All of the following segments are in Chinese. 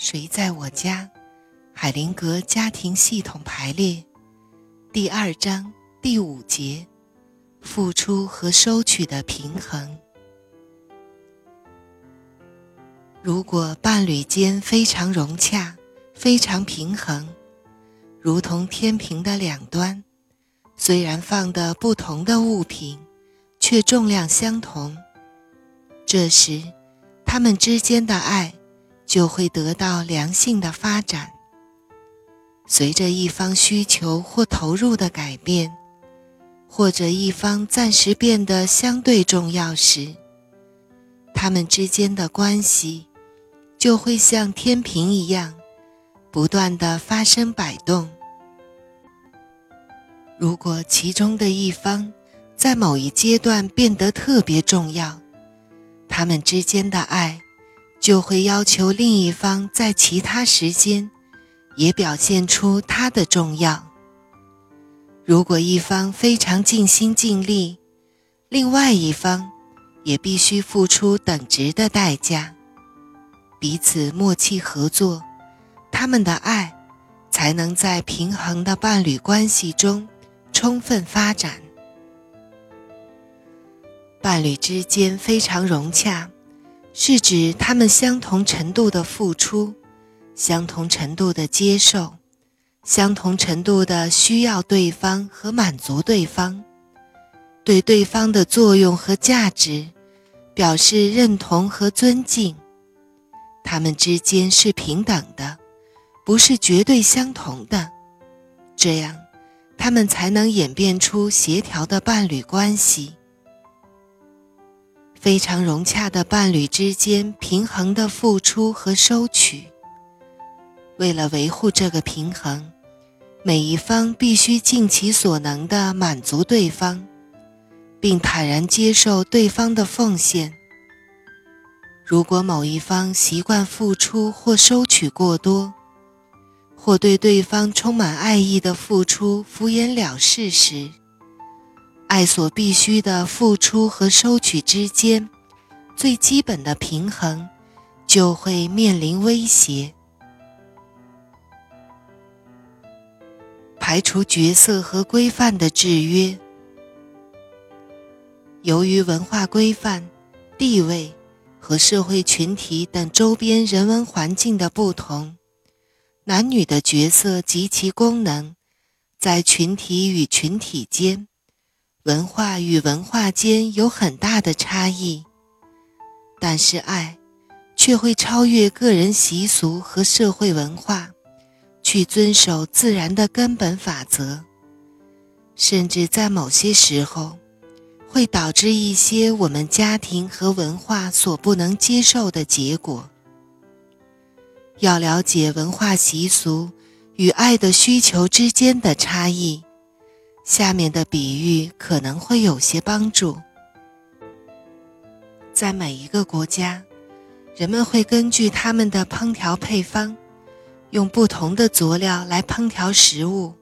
谁在我家？海灵格家庭系统排列，第二章第五节：付出和收取的平衡。如果伴侣间非常融洽、非常平衡，如同天平的两端，虽然放的不同的物品，却重量相同，这时，他们之间的爱就会得到良性的发展。随着一方需求或投入的改变，或者一方暂时变得相对重要时，他们之间的关系就会像天平一样，不断的发生摆动。如果其中的一方在某一阶段变得特别重要，他们之间的爱就会要求另一方在其他时间。也表现出它的重要。如果一方非常尽心尽力，另外一方也必须付出等值的代价。彼此默契合作，他们的爱才能在平衡的伴侣关系中充分发展。伴侣之间非常融洽，是指他们相同程度的付出。相同程度的接受，相同程度的需要对方和满足对方，对对方的作用和价值表示认同和尊敬。他们之间是平等的，不是绝对相同的。这样，他们才能演变出协调的伴侣关系。非常融洽的伴侣之间平衡的付出和收取。为了维护这个平衡，每一方必须尽其所能地满足对方，并坦然接受对方的奉献。如果某一方习惯付出或收取过多，或对对方充满爱意的付出敷衍了事时，爱所必须的付出和收取之间最基本的平衡就会面临威胁。排除角色和规范的制约。由于文化规范、地位和社会群体等周边人文环境的不同，男女的角色及其功能，在群体与群体间、文化与文化间有很大的差异。但是爱，却会超越个人习俗和社会文化。去遵守自然的根本法则，甚至在某些时候，会导致一些我们家庭和文化所不能接受的结果。要了解文化习俗与爱的需求之间的差异，下面的比喻可能会有些帮助。在每一个国家，人们会根据他们的烹调配方。用不同的佐料来烹调食物。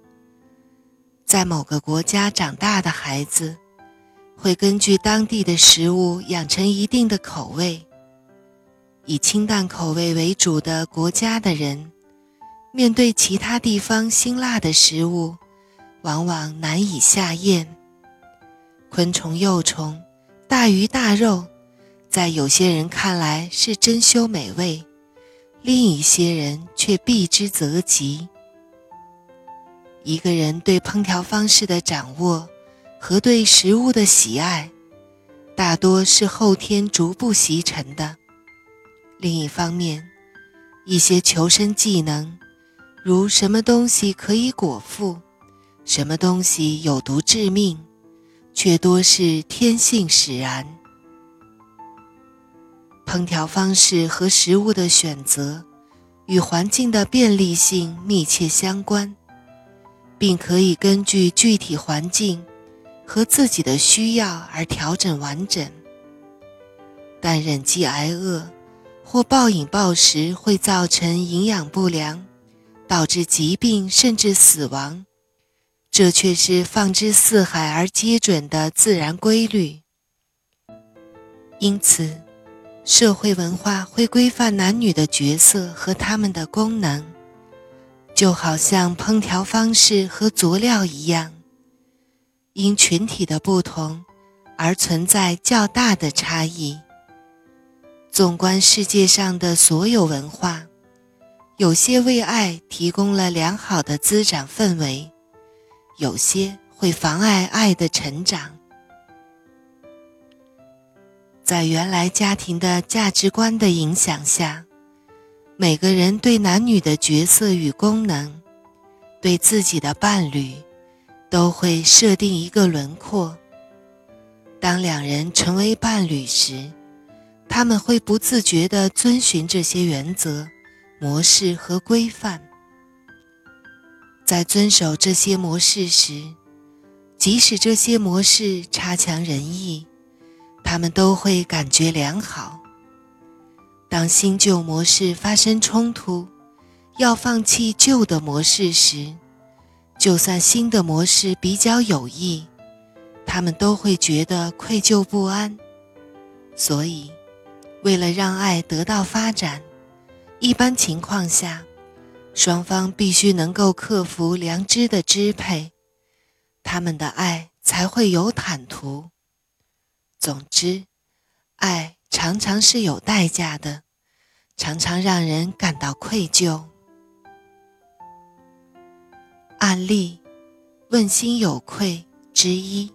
在某个国家长大的孩子，会根据当地的食物养成一定的口味。以清淡口味为主的国家的人，面对其他地方辛辣的食物，往往难以下咽。昆虫、幼虫、大鱼大肉，在有些人看来是珍馐美味。另一些人却避之则吉。一个人对烹调方式的掌握和对食物的喜爱，大多是后天逐步习成的。另一方面，一些求生技能，如什么东西可以果腹，什么东西有毒致命，却多是天性使然。烹调方式和食物的选择，与环境的便利性密切相关，并可以根据具体环境和自己的需要而调整完整。但忍饥挨饿或暴饮暴食会造成营养不良，导致疾病甚至死亡，这却是放之四海而皆准的自然规律。因此。社会文化会规范男女的角色和他们的功能，就好像烹调方式和佐料一样，因群体的不同而存在较大的差异。纵观世界上的所有文化，有些为爱提供了良好的滋长氛围，有些会妨碍爱的成长。在原来家庭的价值观的影响下，每个人对男女的角色与功能，对自己的伴侣，都会设定一个轮廓。当两人成为伴侣时，他们会不自觉地遵循这些原则、模式和规范。在遵守这些模式时，即使这些模式差强人意，他们都会感觉良好。当新旧模式发生冲突，要放弃旧的模式时，就算新的模式比较有益，他们都会觉得愧疚不安。所以。为了让爱得到发展，一般情况下，双方必须能够克服良知的支配，他们的爱才会有坦途。总之，爱常常是有代价的，常常让人感到愧疚。案例：问心有愧之一。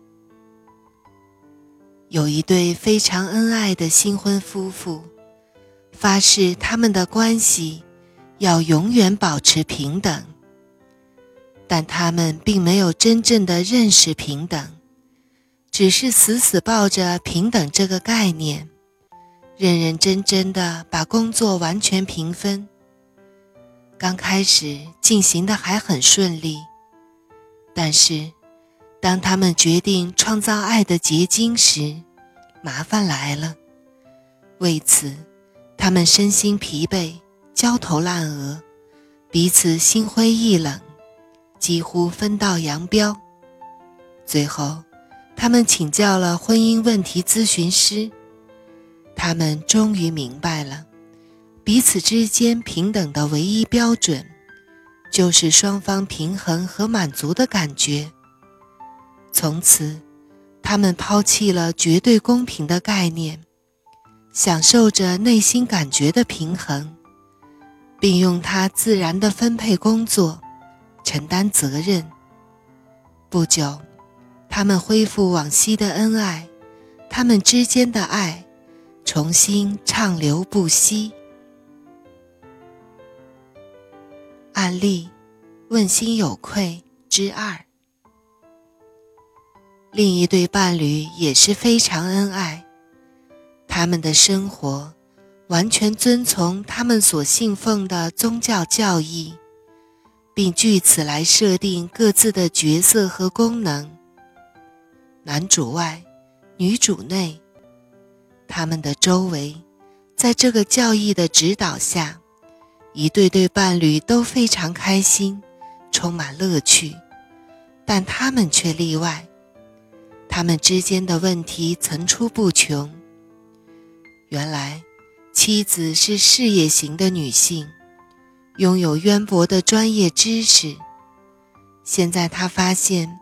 有一对非常恩爱的新婚夫妇，发誓他们的关系要永远保持平等，但他们并没有真正的认识平等，只是死死抱着平等这个概念，认认真真的把工作完全平分。刚开始进行的还很顺利，但是。当他们决定创造爱的结晶时，麻烦来了。为此，他们身心疲惫，焦头烂额，彼此心灰意冷，几乎分道扬镳。最后，他们请教了婚姻问题咨询师，他们终于明白了，彼此之间平等的唯一标准，就是双方平衡和满足的感觉。从此，他们抛弃了绝对公平的概念，享受着内心感觉的平衡，并用它自然地分配工作，承担责任。不久，他们恢复往昔的恩爱，他们之间的爱重新畅流不息。案例：问心有愧之二。另一对伴侣也是非常恩爱，他们的生活完全遵从他们所信奉的宗教教义，并据此来设定各自的角色和功能。男主外，女主内。他们的周围，在这个教义的指导下，一对对伴侣都非常开心，充满乐趣，但他们却例外。他们之间的问题层出不穷。原来，妻子是事业型的女性，拥有渊博的专业知识。现在她发现，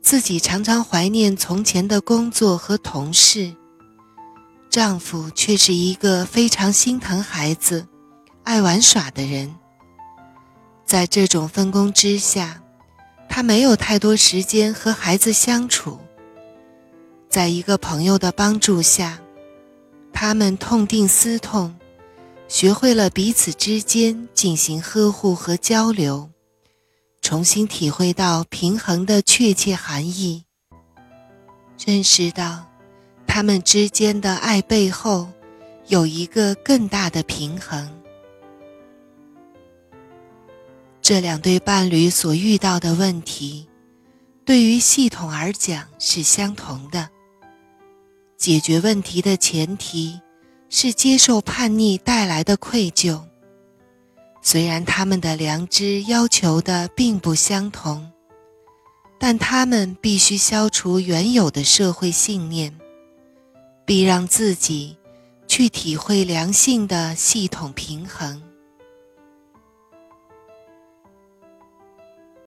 自己常常怀念从前的工作和同事，丈夫却是一个非常心疼孩子、爱玩耍的人。在这种分工之下，她没有太多时间和孩子相处。在一个朋友的帮助下，他们痛定思痛，学会了彼此之间进行呵护和交流，重新体会到平衡的确切含义，认识到他们之间的爱背后有一个更大的平衡。这两对伴侣所遇到的问题，对于系统而讲是相同的。解决问题的前提是接受叛逆带来的愧疚。虽然他们的良知要求的并不相同，但他们必须消除原有的社会信念，必让自己去体会良性的系统平衡。